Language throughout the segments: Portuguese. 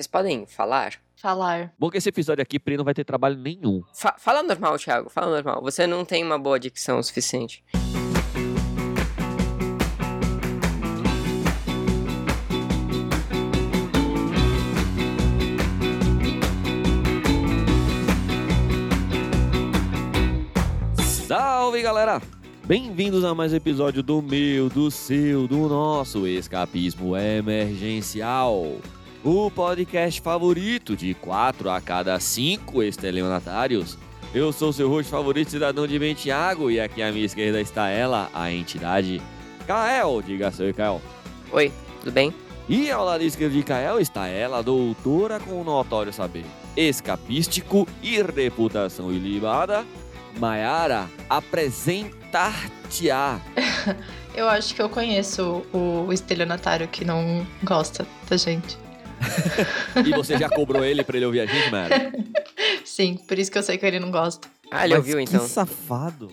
Vocês podem falar? Falar. Bom que esse episódio aqui, Pri, não vai ter trabalho nenhum. Fa- fala normal, Thiago. Fala normal. Você não tem uma boa dicção o suficiente. Salve, galera! Bem-vindos a mais um episódio do meu, do seu, do nosso Escapismo Emergencial. O podcast favorito de 4 a cada 5 estelionatários. Eu sou seu host favorito, cidadão de bem, Thiago, e aqui à minha esquerda está ela, a entidade Kael. Diga seu Kael. Oi, tudo bem? E ao lado esquerdo de Kael está ela, doutora com notório saber escapístico e reputação ilibada, Maiara, apresentar-te-á. Eu acho que eu conheço o, o estelionatário que não gosta da gente. E você já cobrou ele pra ele ouvir a gente, Maiara? Sim, por isso que eu sei que ele não gosta. Ah, ele Mas ouviu então. Que safado.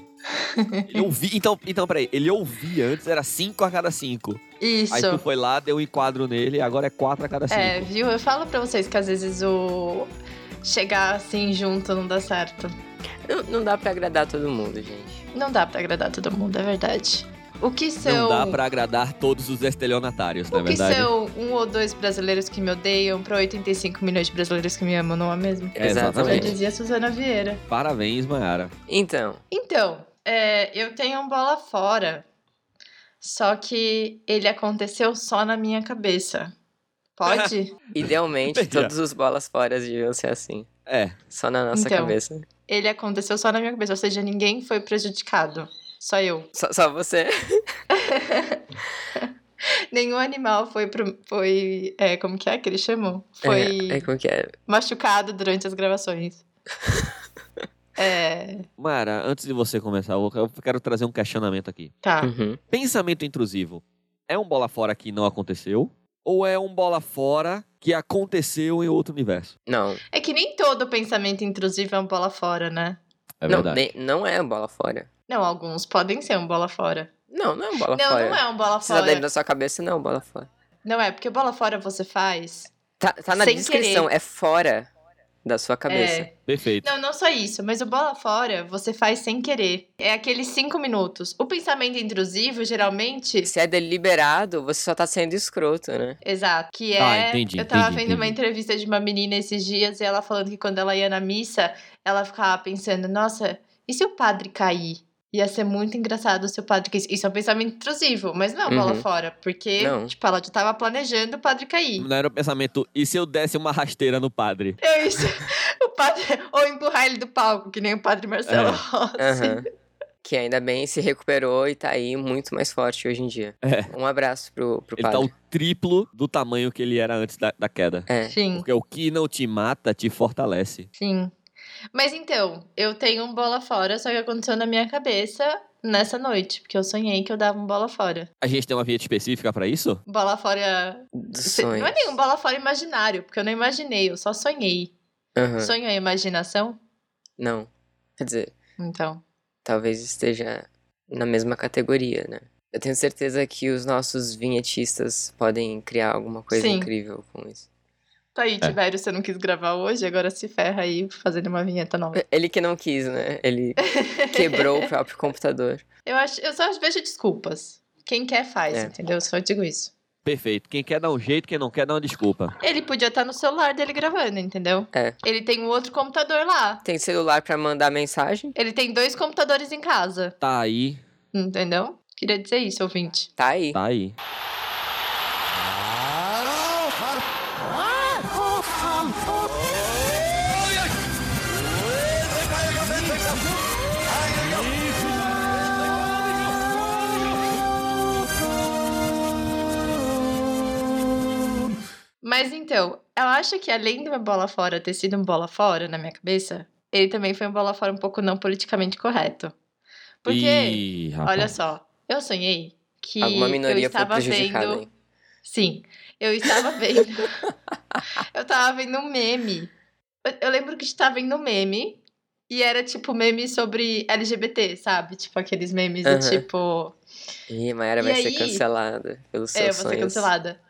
Ele ouvia, então, então, peraí, ele ouvia antes, era 5 a cada 5. Isso. Aí tu foi lá, deu um enquadro nele, agora é 4 a cada 5. É, viu? Eu falo pra vocês que às vezes o chegar assim junto não dá certo. Não, não dá pra agradar todo mundo, gente. Não dá pra agradar todo mundo, é verdade. O que são. Não dá pra agradar todos os estelionatários, não é O que verdade? são um ou dois brasileiros que me odeiam pra 85 milhões de brasileiros que me amam, não é mesmo? É, Já exatamente. dizia Suzana Vieira. Parabéns, Maiara. Então, Então, é, eu tenho um bola fora. Só que ele aconteceu só na minha cabeça. Pode? idealmente, todos os bolas fora deviam ser assim. É, Só na nossa Então. cabeça. ele aconteceu só na minha cabeça, ou seja, ninguém foi prejudicado. Só eu. Só, só você. Nenhum animal foi, pro- foi é, como que é que eles chamam? Foi É, é como que é? machucado durante as gravações. é, Mara, antes de você começar, eu eu quero trazer um questionamento aqui. tá. Uhum. Pensamento intrusivo é um bola fora que não aconteceu? Ou é um bola fora que aconteceu em outro universo? Não, É que nem todo pensamento intrusivo é um bola fora, né? É não, verdade. nem- não é bola fora. Não, alguns podem ser um bola fora. Não, não é um bola não, fora. não é um bola tá fora. dentro da sua cabeça, não, bola fora. Não é, porque bola fora você faz. Tá, tá na descrição, é fora da sua cabeça. É. Perfeito. Não, não só isso, mas o bola fora você faz sem querer. É aqueles cinco minutos. O pensamento intrusivo, geralmente. Se é deliberado, você só tá sendo escroto, né? Exato. Que é. Ah, entendi, eu tava entendi, vendo uma entendi. entrevista de uma menina esses dias e ela falando que quando ela ia na missa, ela ficava pensando: nossa, e se o padre cair? Ia ser muito engraçado se o padre caísse. Isso é um pensamento intrusivo, mas não bola Uhum. fora. Porque, Não. tipo, ela já tava planejando o padre cair. Não era o pensamento, e se eu desse uma rasteira no padre? É isso. O padre. Ou empurrar ele do palco, que nem o padre Marcelo É. Rossi. Aham. Que ainda bem se recuperou e tá aí muito mais forte hoje em dia. É. Um abraço pro, pro Ele tá padre. o triplo do tamanho que ele era antes da, da queda. É. Sim. Porque o que não te mata te fortalece. Sim. Mas então, eu tenho um bola fora, só que aconteceu na minha cabeça nessa noite, porque eu sonhei que eu dava um bola fora. A gente tem uma vinheta específica pra isso? Bola fora. Se- Não é sonhos. nenhum bola fora imaginário, porque eu não imaginei, eu só sonhei. Aham. Sonho é imaginação? Não. Quer dizer, Então. talvez esteja na mesma categoria, né? Eu tenho certeza que os nossos vinhetistas podem criar alguma coisa Sim. incrível com isso. Tá aí, É. Tivério, você não quis gravar hoje, agora se ferra aí fazendo uma vinheta nova. Ele que não quis, né? Ele quebrou o próprio computador. Eu, acho, eu só vejo desculpas. Quem quer faz, É. entendeu? Eu só digo isso. Perfeito. Quem quer dar um jeito, quem não quer, dá uma desculpa. Ele podia estar no celular dele gravando, entendeu? É. Ele tem um outro computador lá. Tem celular pra mandar mensagem? Ele tem dois computadores em casa, Tá aí, entendeu? Queria dizer isso, ouvinte. Tá aí. tá aí. Mas então, eu acho que além de uma bola fora ter sido um bola fora na minha cabeça, ele também foi um bola fora um pouco não politicamente correto. Porque, Ih, rapaz. olha só, eu sonhei que Alguma eu minoria foi estava prejudicada. vendo. hein? Sim, eu estava vendo. eu tava vendo um meme. Eu, eu lembro que estava vendo um meme. E era tipo meme sobre LGBT, sabe? Tipo aqueles memes do Aham. tipo. Ih, Mayara E vai ser aí? cancelada pelos É, eu seus vou ser sonhos. cancelada.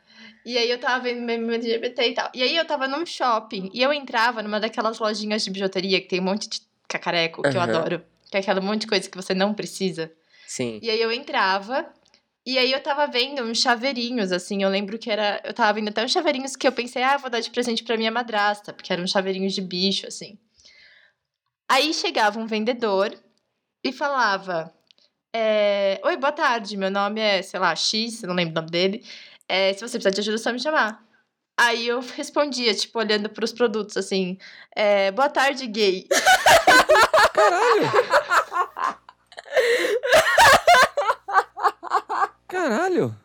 E aí eu tava vendo meme LGBT e tal. E aí eu tava num shopping e eu entrava numa daquelas lojinhas de bijuteria que tem um monte de cacareco, que eu Aham. adoro. Que é aquela monte de coisa que você não precisa. Sim. E aí eu entrava e aí eu tava vendo uns chaveirinhos, assim. Eu lembro que era. Eu tava vendo até uns chaveirinhos que eu pensei, ah, eu vou dar de presente pra minha madrasta, porque eram chaveirinhos de bicho, assim. Aí chegava um vendedor e falava: é, Oi, boa tarde, meu nome é, sei lá, X, eu não lembro o nome dele. É, se você precisar de ajuda, é só me chamar. Aí eu respondia, tipo, olhando pros produtos, assim: é, Boa tarde, gay. Caralho!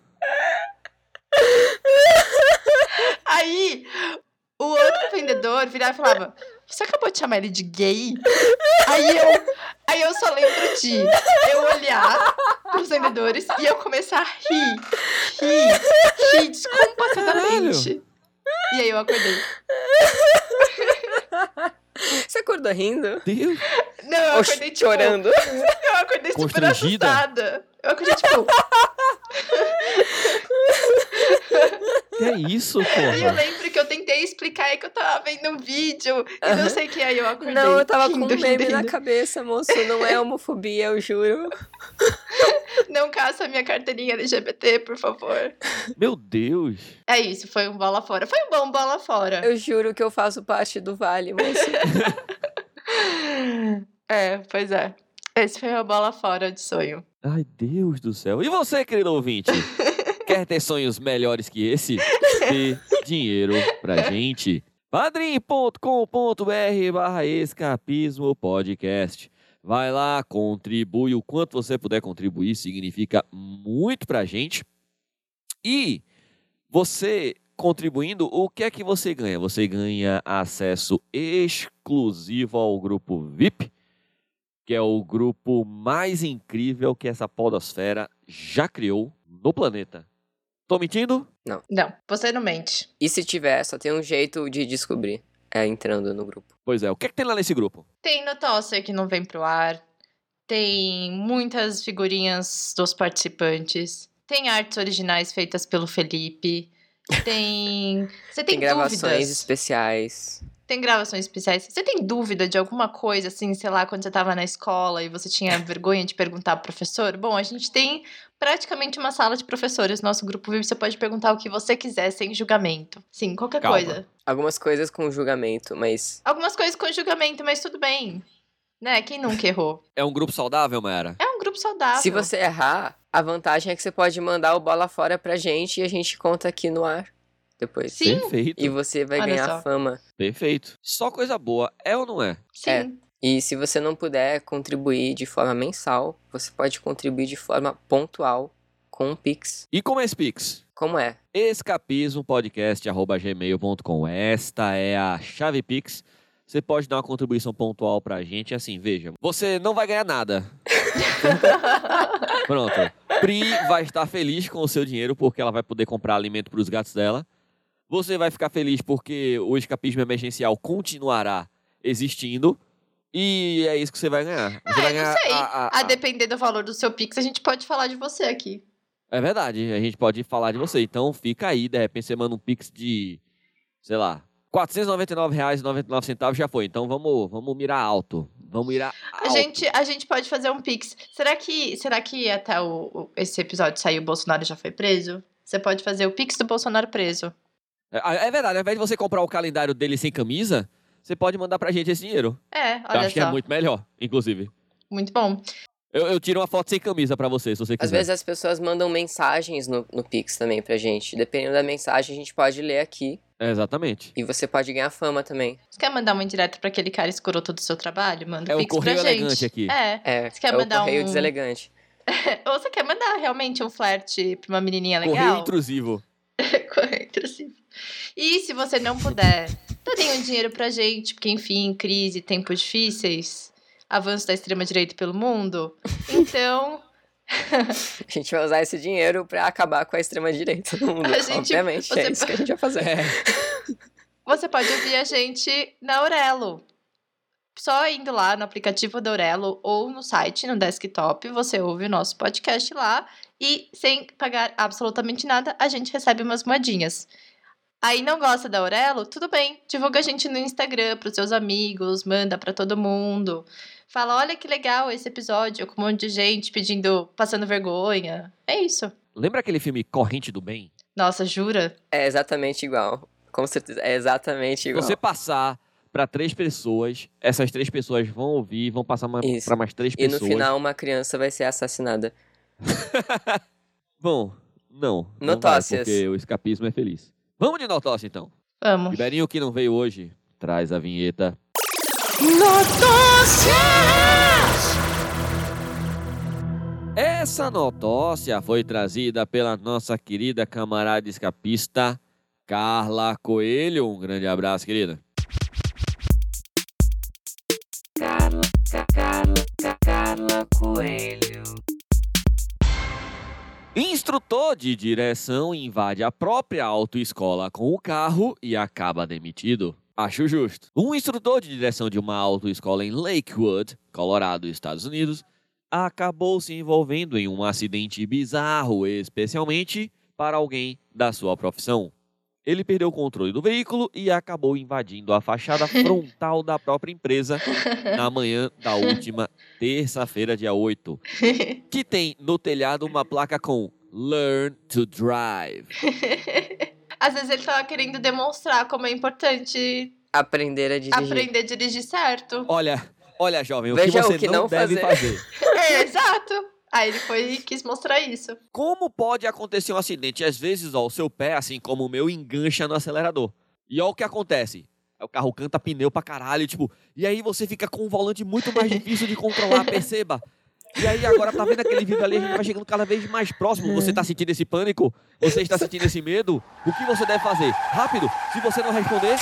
Aí o outro vendedor virava e falava: Você acabou de chamar ele de gay? Aí eu, aí eu só lembro de eu olhar pros vendedores e eu começar a rir, rir, rir descompassadamente. E aí eu acordei. Você acordou rindo? Deus! Não, eu acordei tipo. chorando? Eu acordei super assustada. Eu acordei tipo. Que é isso, E eu porra? lembro que eu tentei explicar aí que eu tava vendo um vídeo e não sei o que. Aí eu acordei. Não, eu tava com um rindo, meme rindo, na rindo. cabeça, moço. Não é homofobia, eu juro. Não caça minha carteirinha LGBT, por favor. Meu Deus! É isso, foi um bola fora. Foi um bom bola fora. Eu juro que eu faço parte do Vale, moço. É, pois é. Esse foi a bola fora de sonho. Ai, Deus do céu. E você, querido ouvinte? Quer ter sonhos melhores que esse? Dê dinheiro pra gente. padrim.com.br barra escapismo podcast. Vai lá, contribui o quanto você puder contribuir, significa muito pra gente. E você contribuindo, o que é que você ganha? Você ganha acesso exclusivo ao grupo VIP, que é o grupo mais incrível que essa podosfera já criou no planeta. Tô mentindo? Não, você não mente. E se tiver, só tem um jeito de descobrir. É entrando no grupo. Pois é, o que é que tem lá nesse grupo? Tem notócia que não vem pro ar. Tem muitas figurinhas dos participantes. Tem artes originais feitas pelo Felipe. Tem. Você tem, Tem, gravações dúvidas? especiais. Tem gravações especiais. Você tem dúvida de alguma coisa, assim, sei lá, quando você tava na escola e você tinha vergonha de perguntar pro professor? Bom, a gente tem praticamente uma sala de professores no nosso grupo VIP. Você pode perguntar o que você quiser, sem julgamento. Sim, qualquer Calma. coisa. Algumas coisas com julgamento, mas Algumas coisas com julgamento, mas tudo bem. Né? Quem nunca errou? É um grupo saudável, Mayara? É um grupo saudável. se você errar, a vantagem é que você pode mandar o bola fora pra gente e a gente conta aqui no ar depois. Sim. Perfeito. E você vai Olha ganhar só. fama. Perfeito. Só coisa boa, é ou não é? Sim. É. E se você não puder contribuir de forma mensal, você pode contribuir de forma pontual com um Pix. E como é esse Pix? Como é? escapismopodcast.gmail.com Esta é a chave Pix. Você pode dar uma contribuição pontual pra gente. Assim, veja, você não vai ganhar nada. Pronto. Pri vai estar feliz com o seu dinheiro porque ela vai poder comprar alimento para os gatos dela. Você vai ficar feliz porque o escapismo emergencial continuará existindo. E é isso que você vai ganhar. Você Ah, vai eu não ganhar sei. a- a- A a- depender do valor do seu Pix, a gente pode falar de você aqui. É verdade, a gente pode falar de você. Então fica aí, de repente você manda um pix de, sei lá, R$ 499,99 já foi. Então vamos, vamos mirar alto. Vamos mirar A alto. gente, a gente pode fazer um Pix. Será que, será que até o- esse episódio sair o Bolsonaro já foi preso? Você pode fazer o Pix do Bolsonaro preso. É, é verdade, ao invés de você comprar o calendário dele sem camisa, você pode mandar pra gente esse dinheiro. É, Eu olha acho só. que é muito melhor, inclusive. Muito bom. Eu, eu tiro uma foto sem camisa pra você, se você quiser. Às vezes as pessoas mandam mensagens no, no Pix também pra gente. Dependendo da mensagem, a gente pode ler aqui. É, exatamente. E você pode ganhar fama também. Você quer mandar uma indireta pra aquele cara escroto do seu trabalho? Manda É um o Pix pra correio gente. elegante aqui. É. É, Você quer é o mandar correio um- deselegante. Ou você quer mandar realmente um flerte pra uma menininha Correio legal? intrusivo. Correio intrusivo. E se você não puder, dê um dinheiro pra gente, porque enfim, crise, tempos difíceis, avanço da extrema-direita pelo mundo. Então, A gente vai usar esse dinheiro pra acabar com a extrema-direita no mundo. Gente- Obviamente, você é isso que a gente vai fazer. É. você pode ouvir a gente na Aurelo. Só indo lá no aplicativo da Aurelo ou no site, no desktop, você ouve o nosso podcast lá e sem pagar absolutamente nada, a gente recebe umas moedinhas. Aí não gosta da Aurelo? Tudo bem, divulga a gente no Instagram pros seus amigos, manda pra todo mundo. Fala, olha que legal esse episódio, com um monte de gente pedindo, passando vergonha. É isso. Lembra aquele filme Corrente do Bem? Nossa, jura? É exatamente igual. Com certeza, é exatamente igual. Você passar pra três pessoas, essas três pessoas vão ouvir, vão passar pra mais três E no pessoas. final uma criança vai ser assassinada. Bom, não. não vai, Notócias. porque o escapismo é feliz. Vamos de notócia, então. Vamos. Ribeirinho, que não veio hoje, traz a vinheta. Essa notócia foi trazida pela nossa querida camarada escapista Carla Coelho. Um grande abraço, querida. Carla, Carla, Carla Coelho. Instrutor de direção invade a própria autoescola com o carro e acaba demitido. Acho justo. Um instrutor de direção de uma autoescola em Lakewood, Colorado, Estados Unidos, acabou se envolvendo em um acidente bizarro, especialmente para alguém da sua profissão. Ele perdeu o controle do veículo e acabou invadindo a fachada frontal da própria empresa na manhã da última terça-feira, dia 8 que tem no telhado uma placa com Learn to Drive. Às vezes ele tava querendo demonstrar como é importante Aprender a dirigir. aprender a dirigir certo. Olha, olha, jovem, o Veja que o você que não, não deve fazer. fazer. É, exato. Aí ele foi e quis mostrar isso. Como pode acontecer um acidente? Às vezes, ó, o seu pé, assim como o meu, engancha no acelerador. E ó o que acontece. Aí O carro canta pneu pra caralho, tipo, e aí você fica com um volante muito mais difícil de controlar, perceba. E aí agora tá vendo aquele vídeo ali, a gente vai chegando cada vez mais próximo. Você tá sentindo esse pânico? Você está sentindo esse medo? O que você deve fazer? Rápido, se você não responder,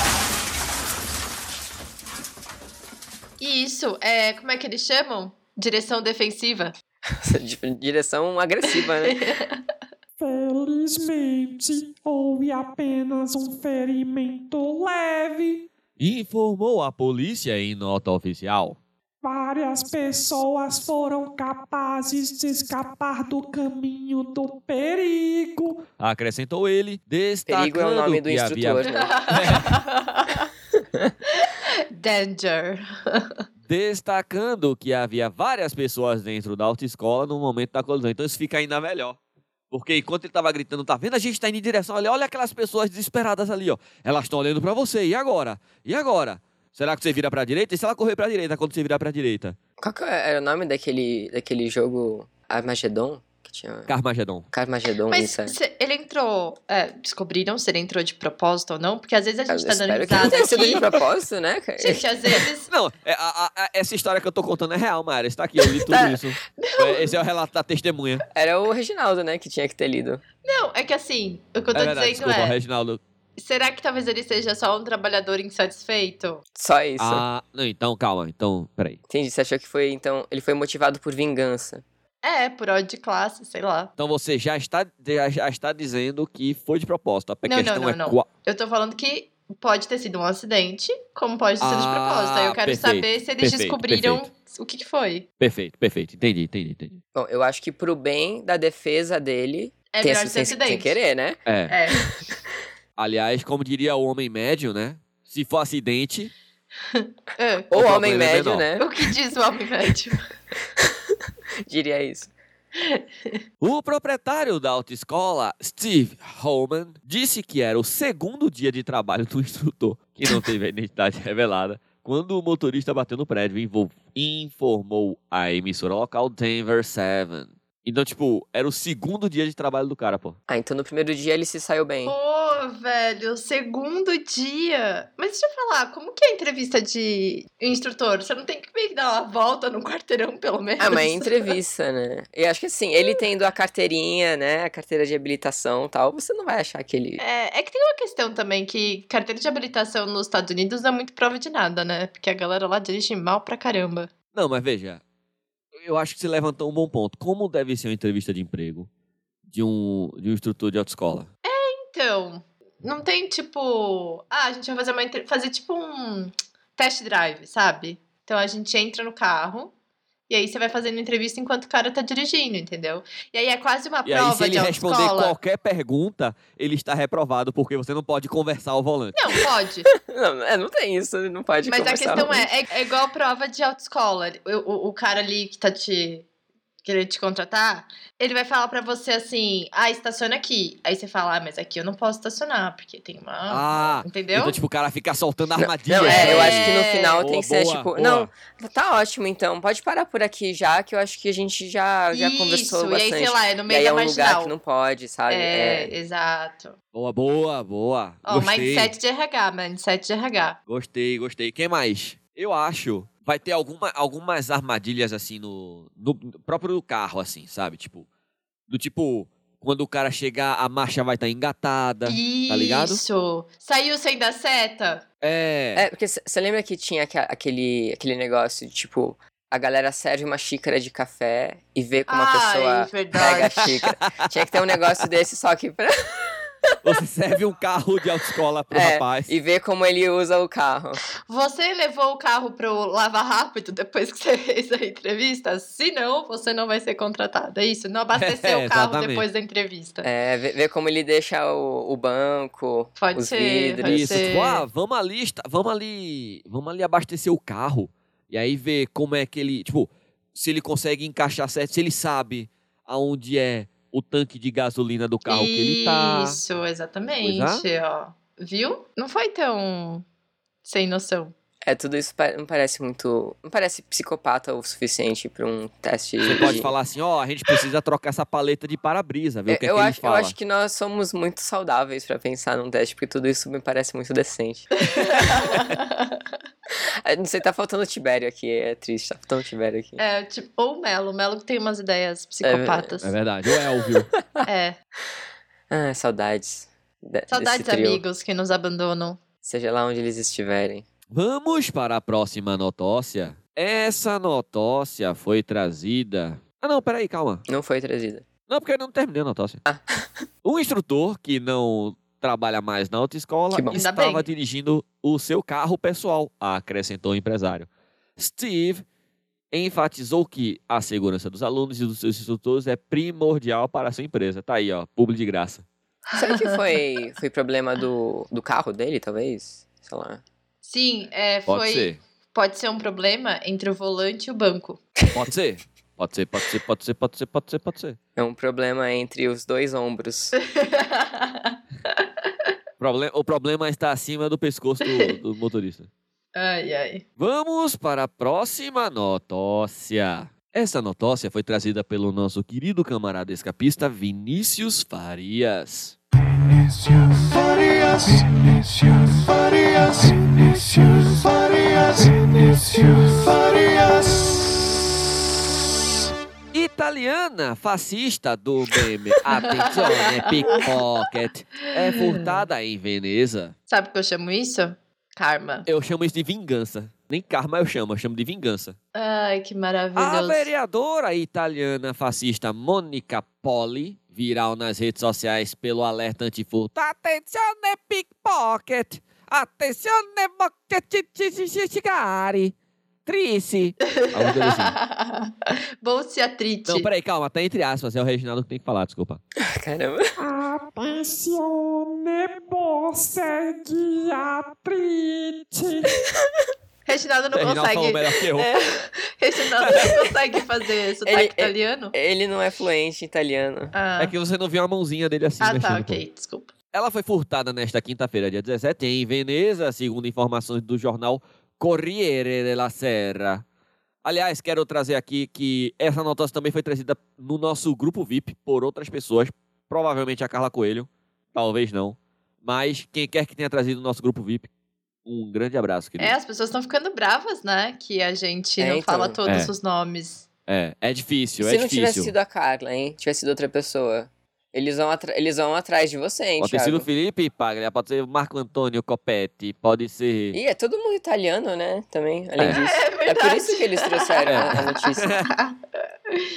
E isso, é, como é que eles chamam? Direção defensiva. Direção agressiva, né? Felizmente, houve apenas um ferimento leve. informou a polícia em nota oficial. Várias pessoas foram capazes de escapar do caminho do perigo. Acrescentou ele, destacando Perigo é o nome do que instrutor, havia né? Danger. Destacando que havia várias pessoas dentro da autoescola no momento da colisão. Então isso fica ainda melhor. Porque enquanto ele tava gritando, tá vendo? A gente tá indo em direção ali. Olha aquelas pessoas desesperadas ali, ó. Elas estão olhando pra você. E agora? E agora? Será que você vira pra direita? E se ela correr pra direita quando você virar pra direita? Qual que era o nome daquele, daquele jogo Armageddon? Que tinha. Carmageddon. Carmageddon, Mas isso é. se- ele entrou. é, descobriram se ele entrou de propósito ou não? Porque às vezes a Eu gente tá dando que não risada tenha sido de propósito, né, cara? Gente, às vezes. Não, é, a- a- essa história que eu tô contando é real, Mayra. Está aqui, eu li tudo Tá. isso. É, Esse é o relato da testemunha. Era o Reginaldo, né, que tinha que ter lido. Não, é que assim, o que eu tô é verdade, dizendo desculpa, é. Reginaldo. Será que talvez ele seja só um trabalhador insatisfeito? Só isso. Ah, não, então, calma. Então, peraí. Entendi. Você achou que foi, então. Ele foi motivado por vingança. É, por ódio de classe, sei lá. Então você já está, já, já está dizendo que foi de propósito. A Não, não, questão não, é não. qual. Eu tô falando que pode ter sido um acidente, como pode ter sido de Ah, propósito. Aí eu quero perfeito, saber se eles perfeito, descobriram perfeito. o que, que foi. Perfeito, perfeito. Entendi, entendi, entendi. Bom, eu acho que pro bem da defesa dele. É melhor ser acidente. sem querer, né? É. É. Aliás, como diria o homem médio, né? Se for acidente, É. Ou O homem problema é médio, menor. né? O que diz o homem médio? Diria isso. o proprietário da autoescola, Steve Holman, disse que era o segundo dia de trabalho do instrutor, que não teve a identidade revelada, quando o motorista bateu no prédio e informou a emissora local Denver 7. Então, tipo, era o segundo dia de trabalho do cara, pô. Ah, então no primeiro dia ele se saiu bem. Velho, segundo dia. Mas deixa eu falar, como que é a entrevista de instrutor? Você não tem que meio que dar uma volta no quarteirão, pelo menos? Ah, mas é entrevista, né? Eu acho que assim, ele tendo a carteirinha, né? A carteira de habilitação e tal, você não vai achar que ele. É, é que tem uma questão também que carteira de habilitação nos Estados Unidos não é muito prova de nada, né? Porque a galera lá dirige mal pra caramba. Não, mas veja, eu acho que você levantou um bom ponto. Como deve ser uma entrevista de emprego de um, de um instrutor de autoescola? Então, não tem tipo. Ah, a gente vai fazer uma fazer tipo um test drive, sabe? Então a gente entra no carro E aí você vai fazendo entrevista enquanto o cara tá dirigindo, entendeu? E aí é quase uma E aí, prova se ele de responder qualquer pergunta, ele está reprovado, porque você não pode conversar ao volante. Não, pode. Não, é, não tem isso, não pode Mas a questão é, é, é igual prova de autoescola. O, o, o cara ali que tá te querendo te contratar, ele vai falar pra você assim: ah, estaciona aqui. Aí você fala, ah, mas aqui eu não posso estacionar, porque tem uma. Ah, entendeu? Então, tipo, o cara fica soltando Não, armadilha. não, é, eu É. acho que no final Boa, tem que ser boa, tipo. boa. Não, tá ótimo então. Pode parar por aqui já, que eu acho que a gente já, já conversou Isso, e aí, bastante. sei lá, é no e meio aí da é um marginal. lugar que não pode, sabe? É, É, exato. Boa, boa, boa. Ó, gostei, mindset de RH, mindset de RH. gostei, gostei. Quem mais? Eu acho. Vai ter alguma, algumas armadilhas, assim, no, no próprio do carro, assim, sabe? Tipo, do tipo, quando o cara chegar, a marcha vai estar engatada. tá ligado? Isso. Saiu sem dar seta? É. É, porque você lembra que tinha aque- aquele, aquele negócio de tipo. A galera serve uma xícara de café e vê como a Ai, pessoa verdade. pega a xícara. Tinha que ter um negócio desse só que pra. Você serve um carro de autoescola pro É, rapaz. E ver como ele usa o carro. Você levou o carro pro Lava Rápido depois que você fez a entrevista? Se não, você não vai ser contratado. É isso? Não abasteceu É, o carro exatamente. depois da entrevista. É, ver, ver como ele deixa o, o banco, Pode os ser, vidros. pode Isso, ser. tipo, ah, vamos ali, vamos ali, vamos ali abastecer o carro. E aí ver como é que ele, tipo, se ele consegue encaixar certo, se ele sabe aonde é o tanque de gasolina do carro que ele tá. Isso, exatamente. Ó. Viu? Não foi tão sem noção. É, tudo isso não parece muito. Não parece psicopata o suficiente pra um teste. Você pode de- falar assim, ó, a gente precisa trocar essa paleta de para-brisa, ver Eu, o que é eu que acho, eu acho que nós somos muito saudáveis pra pensar num teste, porque tudo isso me parece muito decente. É, Não sei, tá faltando o Tibério aqui, é triste, tá faltando o Tibério aqui. É, tipo, ou o Melo. O Melo que tem umas ideias psicopatas. É verdade, ou Elvio. É. Ah, saudades. de- Saudades, amigos que nos abandonam. Seja lá onde eles estiverem. Vamos para a próxima notócia. Essa notócia foi trazida... Ah não, peraí, calma. Não foi trazida. Não, porque eu não terminei a notócia. Ah. Um instrutor que não trabalha mais na autoescola estava dirigindo o seu carro pessoal, acrescentou o empresário. Steve enfatizou que a segurança dos alunos e dos seus instrutores é primordial para a sua empresa. Tá aí, ó, publi de graça. Será que foi, foi problema do, do carro dele, talvez? Sei lá. Sim, é, Pode foi. ser, Pode ser um problema entre o volante e o banco. pode ser. Pode ser, pode ser, pode ser, pode ser, pode ser, pode ser. É um problema entre os dois ombros. O problema está acima do pescoço do, do motorista. ai, ai. Vamos para a próxima notócia. Essa notócia foi trazida pelo nosso querido camarada escapista Vinícius Farias. Vinicius Farias, Vinicius Farias, Vinicius Farias, Vinicius Farias. Italiana fascista do meme Attenzione Pickpocket é furtada em Veneza. Sabe o que eu chamo isso? Karma. Eu chamo isso de vingança. Nem karma eu chamo, eu chamo de vingança. Ai, que A maravilhoso. vereadora italiana fascista Monica Poli, viral nas redes sociais pelo alerta antifurto. Attenzione pickpocket! Attenzione moccacicicicari! Trice! Coisa assim. Bolsa atrite. Não, peraí, calma, tá entre aspas, é o Reginaldo que tem que falar, desculpa. Caramba. Attenzione, bossa guiatrice. Reginaldo não Reginaldo consegue. melhor que eu. Reginaldo não consegue fazer sotaque Ele- italiano? Ele não é fluente em italiano. Ah, É que você não viu a mãozinha dele assim ah mexendo. tá, pô. ok. Desculpa. Ela foi furtada nesta quinta-feira, dia 17, em Veneza, segundo informações do jornal Corriere della Sera. Aliás, quero trazer aqui que essa notícia também foi trazida no nosso grupo VIP por outras pessoas, provavelmente a Carla Coelho, talvez não. Mas quem quer que tenha trazido o nosso grupo VIP, um grande abraço, querido. É, as pessoas estão ficando bravas, né? Que a gente É, não então. fala todos É. os nomes. É, é difícil, Se é não tivesse difícil. sido a Carla, hein? Tivesse sido outra pessoa. Eles vão, eles vão atrás de você, hein, Pode sido Thiago? Felipe Paglia, pode ser Marco Antônio Copetti, pode ser... Ih, é todo mundo italiano, né? Também, além É. disso. É É verdade. por isso que eles trouxeram É. a notícia.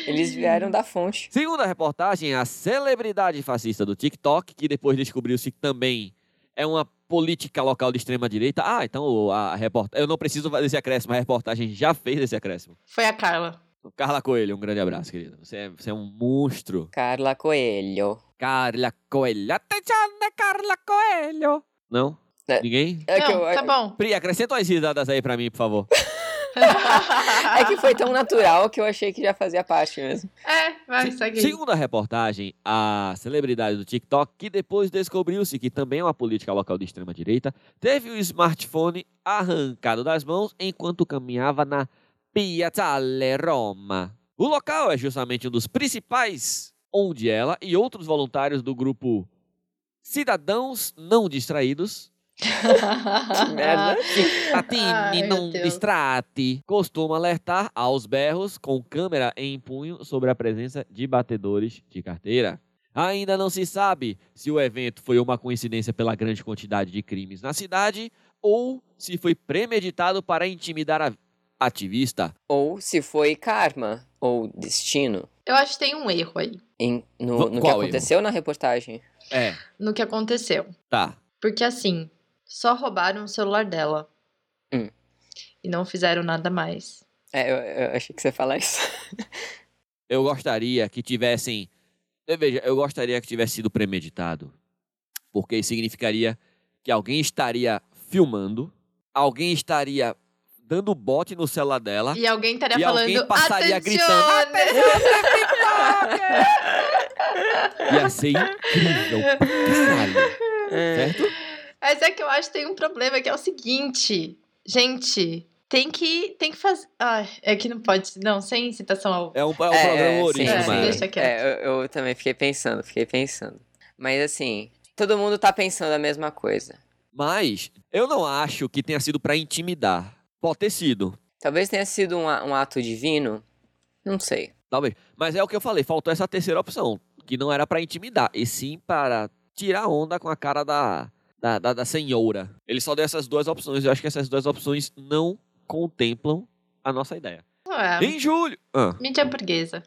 Eles vieram da fonte. Segundo a reportagem, a celebridade fascista do TikTok, que depois descobriu-se que também é uma política local de extrema-direita. Ah, então o- a reportagem. Eu não preciso fazer esse acréscimo, a reportagem já fez esse acréscimo. Foi a Carla. Carla Coelho, um grande abraço, querida. Você é, você é um monstro. Carla Coelho. Carla Coelho. Attenzione, Carla Coelho. Não? É. Ninguém? É que, Não, eu- tá bom. Pri, acrescenta umas risadas aí pra mim, por favor. é que foi tão natural que eu achei que já fazia parte mesmo. É, vai, Se- segue aí. Segundo a reportagem, a celebridade do TikTok, que depois descobriu-se que também é uma política local de extrema-direita, teve o smartphone arrancado das mãos enquanto caminhava na Piazzale Roma. O local é justamente um dos principais onde ela e outros voluntários do grupo Cidadãos Não Distraídos merda. Ai, Atine, não distrate. Costuma alertar aos berros com câmera em punho sobre a presença de batedores de carteira. Ainda não se sabe se o evento foi uma coincidência pela grande quantidade de crimes na cidade ou se foi premeditado para intimidar a ativista. Ou se foi karma ou destino. Eu acho que tem um erro aí Em- no, no que aconteceu na reportagem. É, no que aconteceu. tá. Porque assim, só roubaram o celular dela. Hum. E não fizeram nada mais. É, eu, eu achei que você ia falar isso. Eu gostaria que tivessem. Veja, eu gostaria que tivesse sido premeditado. Porque isso significaria que alguém estaria filmando, alguém estaria dando bote no celular dela. E alguém estaria E falando. alguém passaria "Attenzione!" Ia ser incrível. Caralho. É, Certo? Mas é que eu acho que tem um problema que é o seguinte. Gente, tem que, tem que fazer. Ai, é que não pode. Não, sem citação ao. É um, é um É, programa é, humorístico, sim, mas. sim. deixa quieto. É, eu, eu também fiquei pensando, fiquei pensando. Mas assim, todo mundo tá pensando a mesma coisa. Mas eu não acho que tenha sido pra intimidar. Pode ter sido. Talvez tenha sido um, um ato divino. Não sei. Talvez. Mas é o que eu falei, faltou essa terceira opção, que não era pra intimidar, e sim para tirar onda com a cara da, da, da, da senhora. Ele só deu essas duas opções, eu acho que essas duas opções não contemplam a nossa ideia. Ué, Em julho. Ah, mídia burguesa.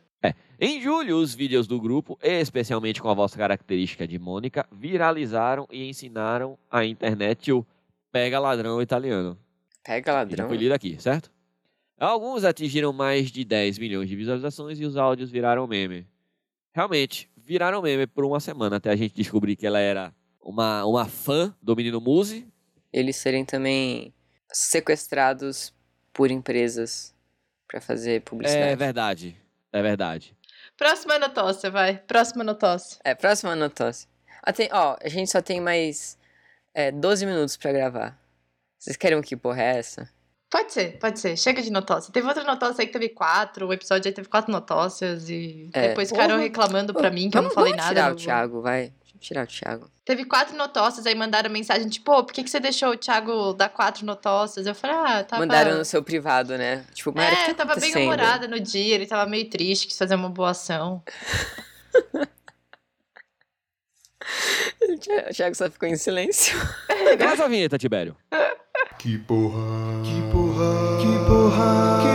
em julho, os vídeos do grupo, especialmente com a voz característica de Mônica, viralizaram e ensinaram a internet o pega ladrão italiano. Pega ladrão. foi lido aqui, certo? Alguns atingiram mais de 10 milhões de visualizações e os áudios viraram meme. Realmente, viraram meme por uma semana até a gente descobrir que ela era uma, uma fã do menino Muse. Eles serem também sequestrados por empresas pra fazer publicidade. É verdade. É verdade. Próxima notócia, vai. Próxima notócia. É, próxima notócia. Ah, tem- ó, a gente só tem mais é, 12 minutos pra gravar. Vocês querem um que porra é essa? Pode ser, pode ser. Chega de notócia. Teve outra notócia aí que teve quatro. O episódio aí teve quatro notócias. E É. depois ficaram Porra. reclamando pra mim que eu não Vamos- falei vamos nada. tirar o Thiago, vai. Vamos tirar o Thiago. Teve quatro notócias, aí mandaram mensagem tipo, pô, por que, que você deixou o Thiago dar quatro notócias? Eu falei, ah, tava... Mandaram no seu privado, né? Tipo, Mara, o que É, tá tava bem humorada no dia, ele tava meio triste, quis fazer uma boa ação. O Thiago só ficou em silêncio. Traz a vinheta, Tibério. Que porra, que porra, que porra, que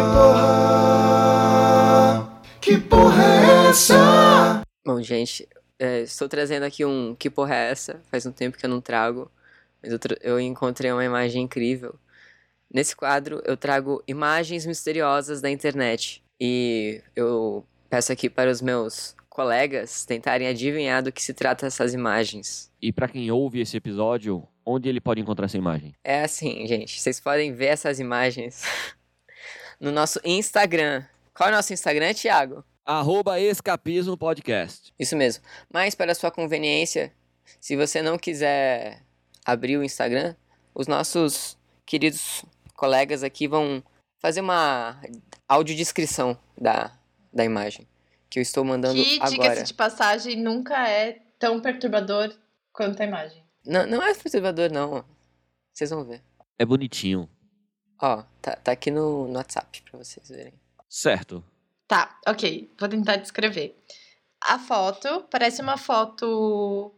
porra, que porra é essa? Bom, gente, é, estou trazendo aqui um Que Porra é essa? Faz um tempo que eu não trago, mas eu, tra- eu encontrei uma imagem incrível. Nesse quadro, eu trago imagens misteriosas da internet. E eu peço aqui para os meus colegas tentarem adivinhar do que se trata essas imagens. E pra quem ouve esse episódio, onde ele pode encontrar essa imagem? É assim, gente, vocês podem ver essas imagens no nosso Instagram. Qual é o nosso Instagram, Thiago? Arroba Escapismo Podcast. Isso mesmo. Mas para sua conveniência, se você não quiser abrir o Instagram, os nossos queridos colegas aqui vão fazer uma audiodescrição da, da imagem que eu estou mandando Que, agora. diga-se de passagem, nunca é tão perturbador quanto a imagem. Não, não é perturbador, não. Vocês vão ver. É bonitinho. Ó, tá, tá aqui no, no WhatsApp pra vocês verem. Certo. Tá, ok. Vou tentar descrever. A foto parece uma foto.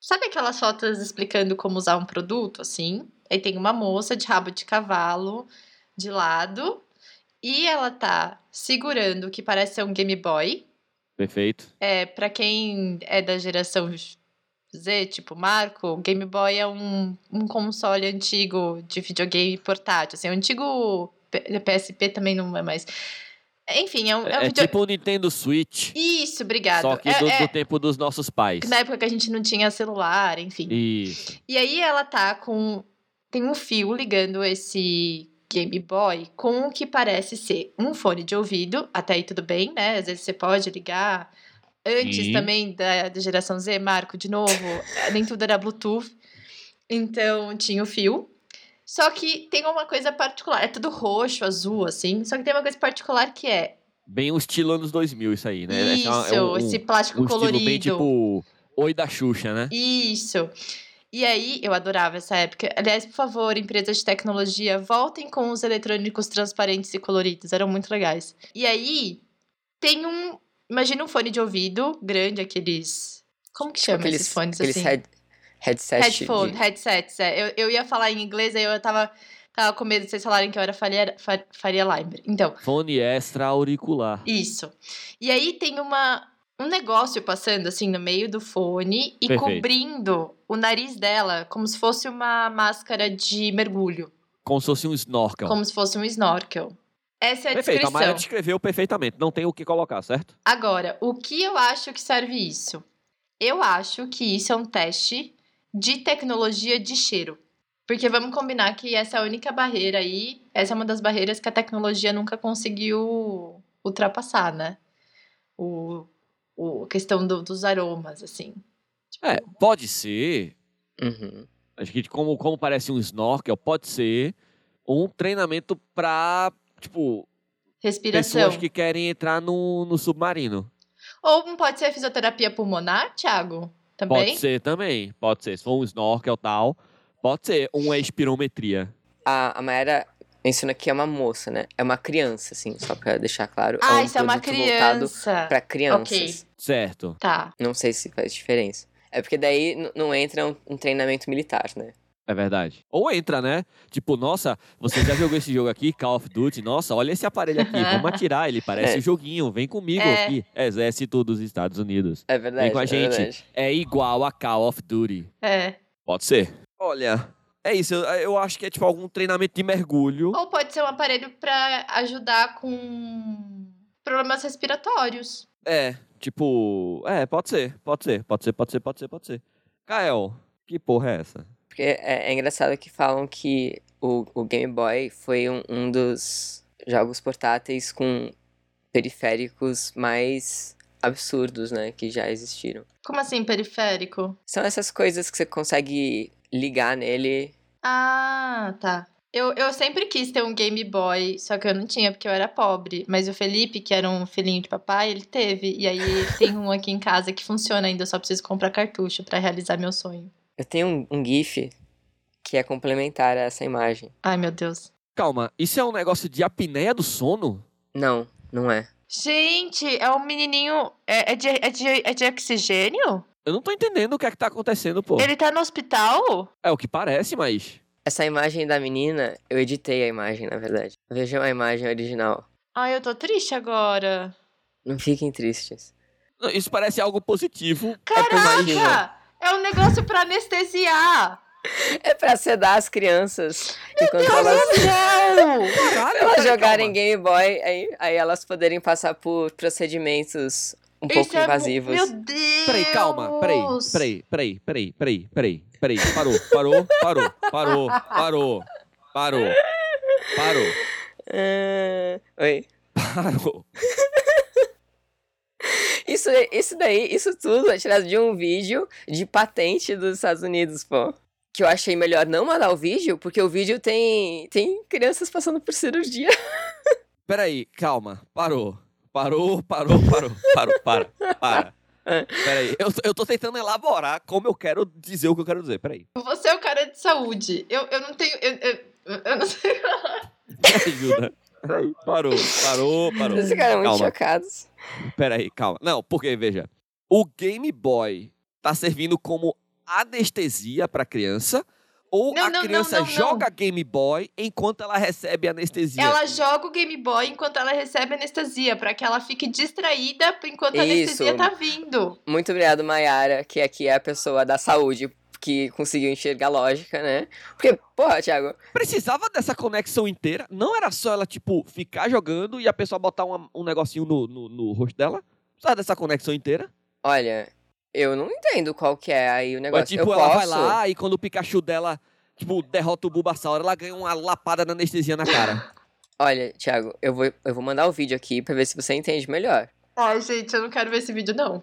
Sabe aquelas fotos explicando como usar um produto, assim? Aí tem uma moça de rabo de cavalo de lado e ela tá segurando o que parece ser um Game Boy. Perfeito. É, para quem é da geração Z, tipo Marco, o Game Boy é um, um console antigo de videogame portátil. Assim, o antigo P- PSP também não é mais. Enfim, é um, é um É, vídeo... tipo o Nintendo Switch, Isso, obrigado. só que é, do, é- do tempo dos nossos pais. na época que a gente não tinha celular, enfim. Isso. E aí ela tá com. Tem um fio ligando esse Game Boy com o que parece ser um fone de ouvido. Até aí tudo bem, né? Às vezes você pode ligar. Antes Sim. também da, da geração Z, Marco, de novo, eh, nem tudo era Bluetooth. Então tinha o fio. Só que tem uma coisa particular. É tudo roxo, azul, assim. Só que tem uma coisa particular que é. Bem o estilo anos 2000 isso aí, né? Isso, Essa é um- esse plástico um estilo colorido. bem tipo Oi da Xuxa, né? Isso. E aí, eu adorava essa época. Aliás, por favor, empresas de tecnologia, voltem com os eletrônicos transparentes e coloridos. Eram muito legais. E aí, tem um. Imagina um fone de ouvido grande, aqueles. Como que chama esses fones aqueles assim? head, headset Headphone, de- headsets. É. Eu, eu ia falar em inglês, aí eu tava, tava com medo de vocês falarem que eu era Faria, Fa- Faria Limer. Então, Fone extra auricular. isso. E aí tem uma, um negócio passando assim no meio do fone e Perfeito. cobrindo o nariz dela como se fosse uma máscara de mergulho, Como se fosse um snorkel. como se fosse um snorkel. Essa é a Perfeito, a descrição. Maia descreveu perfeitamente. Não tem o que colocar, certo? Agora, o que eu acho que serve isso? Eu acho que isso é um teste de tecnologia de cheiro. Porque vamos combinar que essa é a única barreira aí, essa é uma das barreiras que a tecnologia nunca conseguiu ultrapassar, né? O, o a questão do- dos aromas, assim. Tipo, É, pode ser. Uhum. Acho que como, como parece um snorkel, pode ser um treinamento pra, tipo, respiração. pessoas que querem entrar no, no submarino. Ou pode ser fisioterapia pulmonar, Thiago? Também? Pode ser também. Pode ser. Se for um snorkel tal, pode ser uma espirometria. A, a Mayara menciona que é uma moça, né? É uma criança, assim, só pra deixar claro. Ah, é um isso é uma produto voltado criança. pra crianças. Certo. Tá. Não sei se faz diferença. É porque daí não entra um, um treinamento militar, né? É verdade. Ou entra, né? Tipo, nossa, você já jogou esse jogo aqui, Call of Duty? Nossa, olha esse aparelho aqui, vamos atirar, ele parece É. um joguinho, vem comigo É. aqui. Exército dos Estados Unidos. É verdade. Vem com a é gente. verdade. É igual a Call of Duty. É. Pode ser. Olha, é isso. Eu, eu acho que é tipo algum treinamento de mergulho. Ou pode ser um aparelho pra ajudar com problemas respiratórios. É, tipo. É, pode ser, pode ser, pode ser, pode ser, pode ser, pode ser. Kael, que porra é essa? Porque é, é engraçado que falam que o, o Game Boy foi um, um dos jogos portáteis com periféricos mais absurdos, né? Que já existiram. Como assim, periférico? São essas coisas que você consegue ligar nele. Ah, tá. Eu, eu sempre quis ter um Game Boy, só que eu não tinha porque eu era pobre. Mas o Felipe, que era um filhinho de papai, ele teve. E aí tem um aqui em casa que funciona ainda, eu só preciso comprar cartucho pra realizar meu sonho. Eu tenho um, um GIF que é complementar a essa imagem. Ai, meu Deus. Calma, isso é um negócio de apneia do sono? Não, não é. Gente, é um menininho. É, é, de, é, de, é de oxigênio? Eu não tô entendendo o que é que tá acontecendo, pô. Ele tá no hospital? É o que parece, mas. Essa imagem da menina, eu editei a imagem, na verdade. Vejam a imagem original. Ai, eu tô triste agora. Não fiquem tristes. Isso parece algo positivo. Caraca! É um negócio pra anestesiar! É pra sedar as crianças. Enquanto elas, Não! Caralho, elas jogarem calma. Game Boy, aí, aí elas poderem passar por procedimentos um pouco Isso é mu- invasivos. Meu Deus! Peraí, calma, peraí, peraí, peraí, peraí, peraí, peraí, peraí, parou, parou, parou, parou, parou, parou, parou, Ah, oi. parou. Isso, isso daí, isso tudo é tirado de um vídeo de patente dos Estados Unidos, pô. Que eu achei melhor não mandar o vídeo, porque o vídeo tem, tem crianças passando por cirurgia. Peraí, calma, parou, parou, parou, parou, parou, para, para. Peraí, eu, eu tô tentando elaborar como eu quero dizer o que eu quero dizer, peraí. Você é o cara de saúde. Eu, eu não tenho. Eu, eu, eu não sei. Me ajuda. Peraí, parou, parou, parou. Eles ficaram muito Calma. chocados. Peraí, calma. Não, porque, veja, o Game Boy tá servindo como anestesia pra criança ou Não, a não, criança não, não. joga Game Boy enquanto ela recebe anestesia? Ela joga o Game Boy enquanto ela recebe anestesia, pra que ela fique distraída enquanto a Isso. anestesia tá vindo. Muito obrigado, Mayara, que aqui é a pessoa da saúde. Que conseguiu enxergar lógica, né? Porque, porra, Thiago, Precisava dessa conexão inteira? Não era só ela, tipo, ficar jogando e a pessoa botar uma- um negocinho no, no, no rosto dela? Precisava dessa conexão inteira? olha, eu não entendo qual que é aí o é negócio. tipo, eu ela posso... vai lá e quando o Pikachu dela, tipo, derrota o Bulbasaur, ela ganha uma lapada na anestesia na cara. Olha, Thiago, eu vou, eu vou mandar o vídeo aqui pra ver se você entende melhor. Ai, gente, eu não quero ver esse vídeo, não.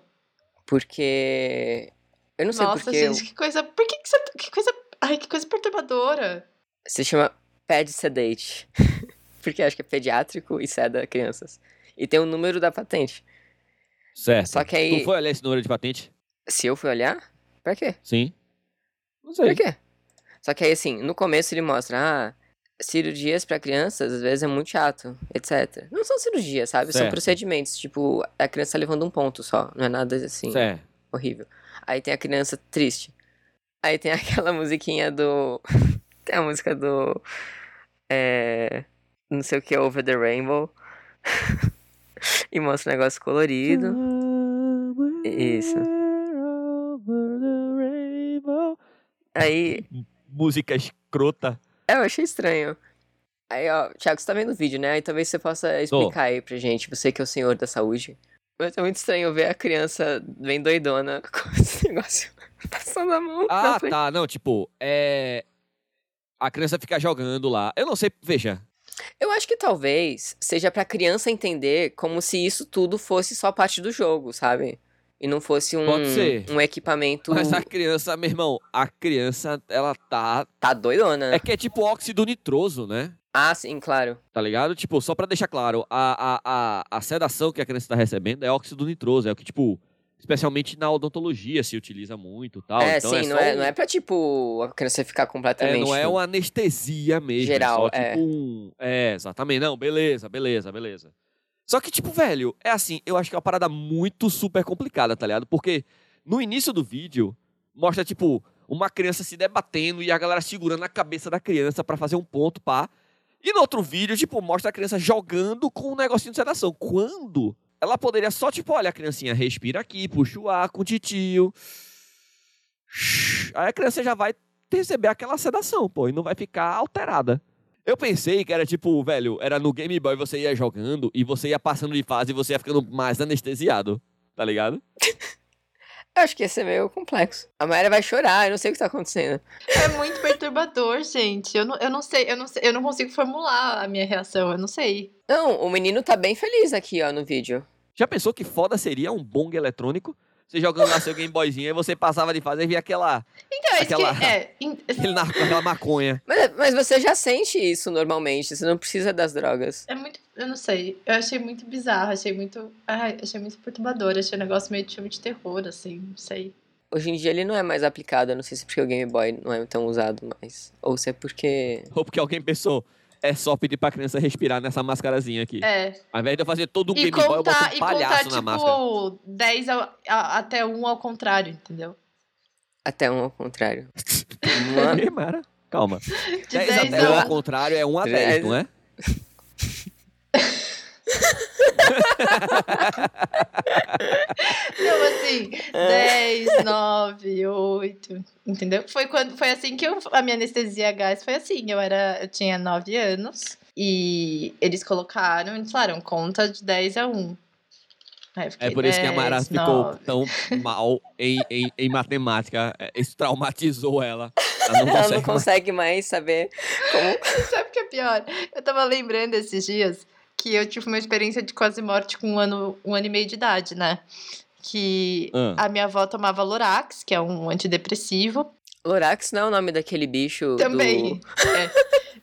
Porque. Eu não sei Nossa, porque. eu- gente, que coisa. Por que, que você. Que coisa. Ai, que coisa perturbadora. Se chama Ped Sedate. porque acho que é pediátrico e seda crianças. E tem o número da patente. Certo. Só que aí. Tu foi olhar esse número de patente? Se eu fui olhar, pra quê? Sim. Não sei. Pra quê? Só que aí, assim, no começo ele mostra, ah, cirurgias pra crianças às vezes é muito chato, etc. Não são cirurgias, sabe? São Certo. procedimentos. Tipo, a criança tá levando um ponto só. Não é nada assim Certo. horrível. Aí tem a criança triste. Aí tem aquela musiquinha do. tem a música do. É. Não sei o que, Over the Rainbow. e mostra um negócio colorido. Isso. Aí. Música escrota. É, eu achei estranho. Aí, ó, Thiago, você tá vendo o vídeo, né? Aí talvez você possa explicar aí pra gente, você que é o senhor da saúde. Mas é muito estranho ver a criança bem doidona com esse negócio passando a mão. Ah, tá. Não, tipo, é. A criança fica jogando lá. Eu não sei, veja. Eu acho que talvez seja pra criança entender como se isso tudo fosse só parte do jogo, sabe? E não fosse um, um equipamento. Mas a criança, meu irmão, a criança, ela tá. Tá doidona? É que é tipo óxido nitroso, né? Ah, sim, claro. Tá ligado? Tipo, só pra deixar claro, a, a, a, a sedação que a criança tá recebendo é óxido nitroso. É o que, tipo, especialmente na odontologia se utiliza muito e tal. é, então sim, é não, é, um- não é pra, tipo, a criança ficar É, completamente. não é uma anestesia mesmo. Geral, é só é. tipo um. É, exatamente. Não, beleza, beleza, beleza. Só que, tipo, velho, é assim, eu acho que é uma parada muito super complicada, tá ligado? Porque no início do vídeo, mostra, tipo, uma criança se debatendo e a galera segurando a cabeça da criança pra fazer um ponto, pá. E no outro vídeo, tipo, mostra a criança jogando com um negocinho de sedação. Quando ela poderia só, tipo, olha, a criancinha respira aqui, puxa o ar com o titio. Aí a criança já vai receber aquela sedação, pô, e não vai ficar alterada. Eu pensei que era tipo, velho, era no Game Boy você ia jogando e você ia passando de fase e você ia ficando mais anestesiado, tá ligado? Eu acho que ia ser meio complexo. A Mayra vai chorar, eu não sei o que tá acontecendo. É muito perturbador, gente. Eu não, eu não sei, eu não sei, eu não consigo formular a minha reação, eu não sei. Não, o menino tá bem feliz aqui, ó, no vídeo. Já pensou que foda seria um bong eletrônico? Você jogando lá seu Game Boyzinho e você passava de fase e via aquela, Então, é isso Aquela- que. É, in- aquele aquela maconha. Mas, mas você já sente isso normalmente, você não precisa das drogas. é muito. Eu não sei. Eu achei muito bizarro, achei muito. Ai, achei muito perturbador. Achei um negócio meio de filme de terror, assim, não sei. Hoje em dia ele não é mais aplicado, eu não sei se é porque o Game Boy não é tão usado mais. Ou se é porque. Ou porque alguém pensou, é só pedir pra criança respirar nessa máscarazinha aqui. É. Ao invés de eu fazer todo o Game Boy, eu boto contar, um e palhaço contar na máscara. tipo, 10 ao- a- até 1 ao contrário, entendeu? Até um ao contrário. Mara, calma. De 10 10 até um a ao contrário é 1 a 10, Dez. não é? Não, assim, 10, 9, 8, entendeu? Foi quando foi assim que eu, a minha anestesia a gás foi assim. Eu era, eu tinha 9 anos e eles colocaram, eles falaram, conta de 10 a um. 1. Aí eu É fiquei por isso que a 10, Mara ficou 9. tão mal em, em, em matemática. É, Isso traumatizou ela. Ela não Ela consegue não mais. consegue mais saber como. Sabe o que é pior? Eu tava lembrando esses dias que eu tive uma experiência de quase morte com um ano, um ano e meio de idade, né? Que Ah. a minha avó tomava Lorax, que é um antidepressivo. Lorax não é o nome daquele bicho. Também.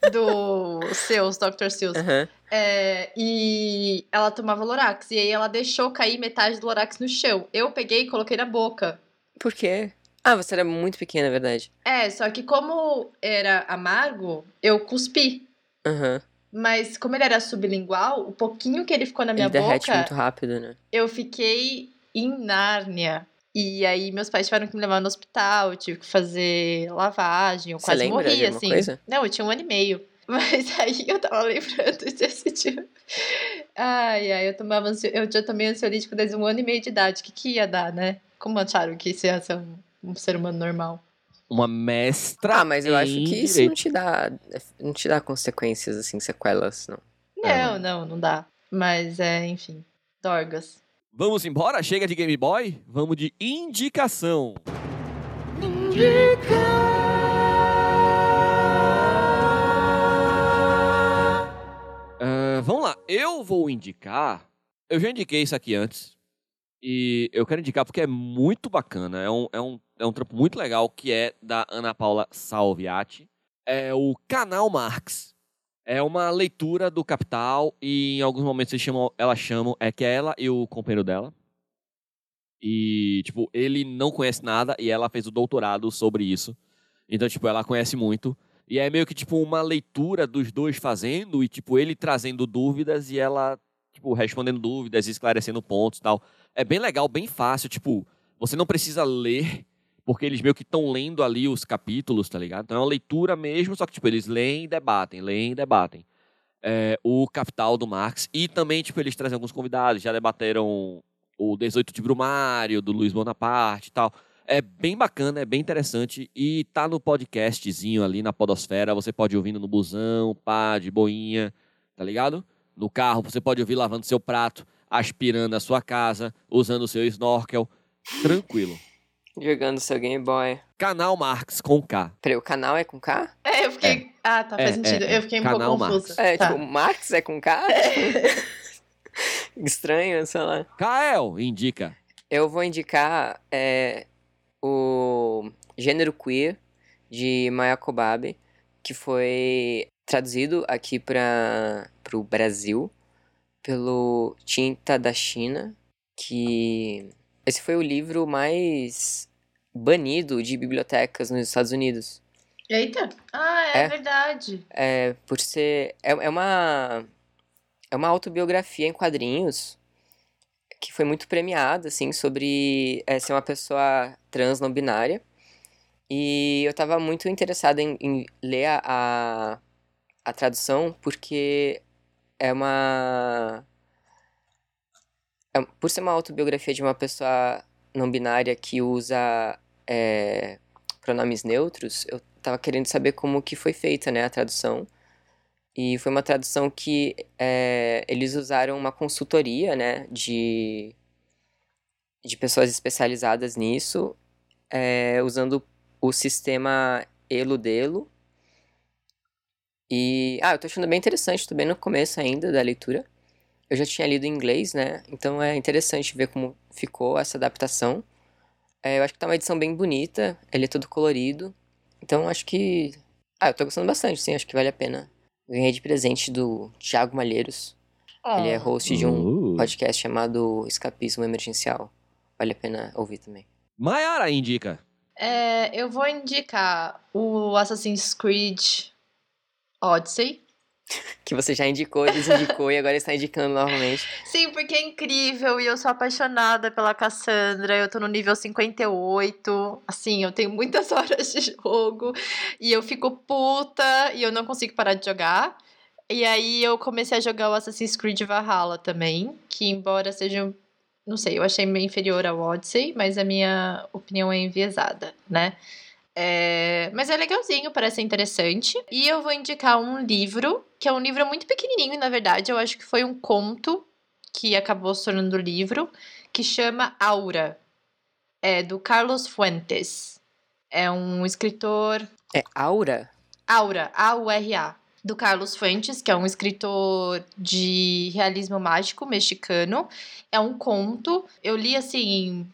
É, do Seus, Dr. Seus. Do... Aham. É, e ela tomava Lorax. E aí ela deixou cair metade do Lorax no chão. Eu peguei e coloquei na boca. Por quê? Ah, você era muito pequena, é verdade. É, só que como era amargo, eu cuspi. Aham. Mas como ele era sublingual, o pouquinho que ele ficou na minha Ele derrete boca, muito rápido, né? eu fiquei em Nárnia. E aí meus pais tiveram que me levar no hospital, eu tive que fazer lavagem, eu Você quase morri, assim. coisa? Não, eu tinha um ano e meio. Mas aí eu tava lembrando desse dia. Ai, ai, eu tomava ansio... eu já tomei ansiolítico desde um ano e meio de idade. O que, que ia dar, né? Como acharam que isso ia ser um, um ser humano normal? Uma mestra. Ah, mas eu acho que isso direito. não te dá. Não te dá consequências, assim, sequelas, não. Não, não, não dá. Mas é, enfim. Dorgas. Vamos embora? Chega de Game Boy? Vamos de indicação. Ah, vamos lá, eu vou indicar. Eu já indiquei isso aqui antes. E eu quero indicar porque é muito bacana. É um, é um, é um trampo muito legal que é da Ana Paula Salviati. É o Canal Marx. É uma leitura do Capital e em alguns momentos eles chamam, ela chamam, é que é ela e o companheiro dela. E, tipo, ele não conhece nada e ela fez o doutorado sobre isso. Então, tipo, ela conhece muito. E é meio que, tipo, uma leitura dos dois fazendo e, tipo, ele trazendo dúvidas e ela, tipo, respondendo dúvidas, esclarecendo pontos e tal. É bem legal, bem fácil. Tipo, você não precisa ler, porque eles meio que estão lendo ali os capítulos, tá ligado? Então é uma leitura mesmo, só que, tipo, eles leem e debatem, leem e debatem. É, o Capital do Marx. E também, tipo, eles trazem alguns convidados. Já debateram o 18 de Brumário, do Luiz Bonaparte e tal. É bem bacana, é bem interessante e tá no podcastzinho ali na podosfera, você pode ouvir no busão, pá, de boinha, tá ligado? No carro, você pode ouvir lavando seu prato, aspirando a sua casa, usando o seu snorkel, tranquilo. Jogando seu Game Boy. Canal Marx com K. Peraí, o canal é com K? É, eu fiquei. Ah, tá, faz É, sentido. é, é. Eu fiquei um Canal pouco confusa. É, tá. tipo, Marx é com K? Estranho, sei lá. Kael, indica. Eu vou indicar é, o Gênero Queer, de Maya Kobabe, que foi traduzido aqui para o Brasil pelo Tinta da China, que esse foi o livro mais banido de bibliotecas nos Estados Unidos. Eita! Ah, é, É. verdade. É, por ser. É, é uma. É uma autobiografia em quadrinhos que foi muito premiada, assim, sobre é, ser uma pessoa trans não binária. E eu tava muito interessada em, em ler a, a, a tradução porque é uma. É- por ser uma autobiografia de uma pessoa não binária que usa é, pronomes neutros, eu tava querendo saber como que foi feita, né, a tradução. E foi uma tradução que é, eles usaram uma consultoria, né, de, de pessoas especializadas nisso, é, usando o sistema Eludelo. E, ah, eu tô achando bem interessante, tô bem no começo ainda da leitura. Eu já tinha lido em inglês, né, então é interessante ver como ficou essa adaptação. É, eu acho que tá uma edição bem bonita, ele é todo colorido. Então acho que. Ah, eu tô gostando bastante, sim, acho que vale a pena. Ganhei de presente do Thiago Malheiros. Ele é host de um Uh. podcast chamado Escapismo Emergencial. Vale a pena ouvir também. Mayara indica. É, eu vou indicar o Assassin's Creed Odyssey. Que você já indicou, desindicou e agora está indicando novamente. Sim, porque é incrível e eu sou apaixonada pela Cassandra. Eu tô no nível 58. Assim, eu tenho muitas horas de jogo e eu fico puta e eu não consigo parar de jogar. E aí eu comecei a jogar o Assassin's Creed Valhalla também, que embora seja, não sei, eu achei meio inferior ao Odyssey, mas a minha opinião é enviesada, né? É, mas é legalzinho, parece interessante. E eu vou indicar um livro, que é um livro muito pequenininho, na verdade. Eu acho que foi um conto que acabou se tornando livro, que chama Aura. É do Carlos Fuentes. É um escritor. É Aura? Aura, A-U-R-A. Do Carlos Fuentes, que é um escritor de realismo mágico mexicano. É um conto. Eu li assim em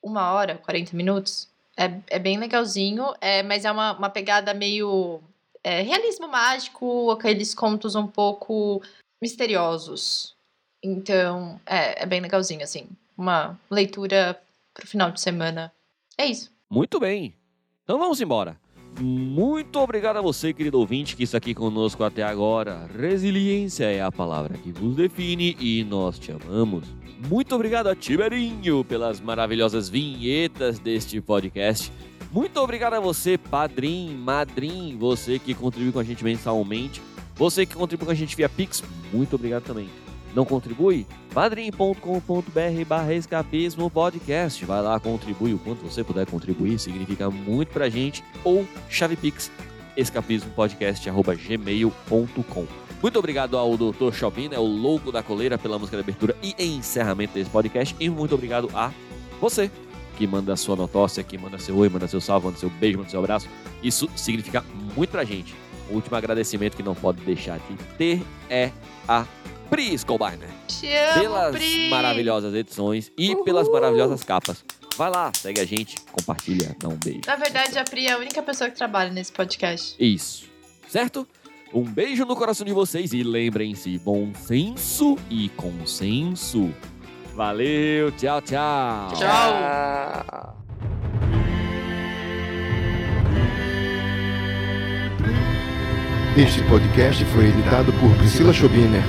uma hora, 40 minutos. É, é bem legalzinho, é, mas é uma, uma pegada meio é, realismo mágico, aqueles contos um pouco misteriosos. Então, é, é bem legalzinho, assim. Uma leitura pro final de semana. É isso. Muito bem. Então vamos embora. Muito obrigado a você, querido ouvinte, que está aqui conosco até agora. Resiliência é a palavra que vos define e nós te amamos. Muito obrigado a Tiberinho pelas maravilhosas vinhetas deste podcast. Muito obrigado a você, padrim, madrim, você que contribui com a gente mensalmente. Você que contribui com a gente via Pix, muito obrigado também. Não contribui? padrim.com.br barra escapismo podcast. Vai lá, contribui o quanto você puder contribuir, significa muito pra gente. Ou chavepix escapismopodcast.gmail.com Muito obrigado ao Dr. Chopin, né, o louco da coleira, pela música de abertura e encerramento desse podcast. E muito obrigado a você, que manda sua notócia, que manda seu oi, manda seu salve, manda seu beijo, manda seu abraço. Isso significa muito pra gente. O último agradecimento que não pode deixar de ter é a Pris Colbiner. Te amo, Pelas Pri. maravilhosas edições e pelas maravilhosas capas. Vai lá, segue a gente, compartilha, dá um beijo. Na verdade, a Pri é a única pessoa que trabalha nesse podcast. Isso. Certo? Um beijo no coração de vocês e lembrem-se, bom senso e consenso. Valeu, tchau, tchau. Tchau. Este podcast foi editado por Priscila Schobiner.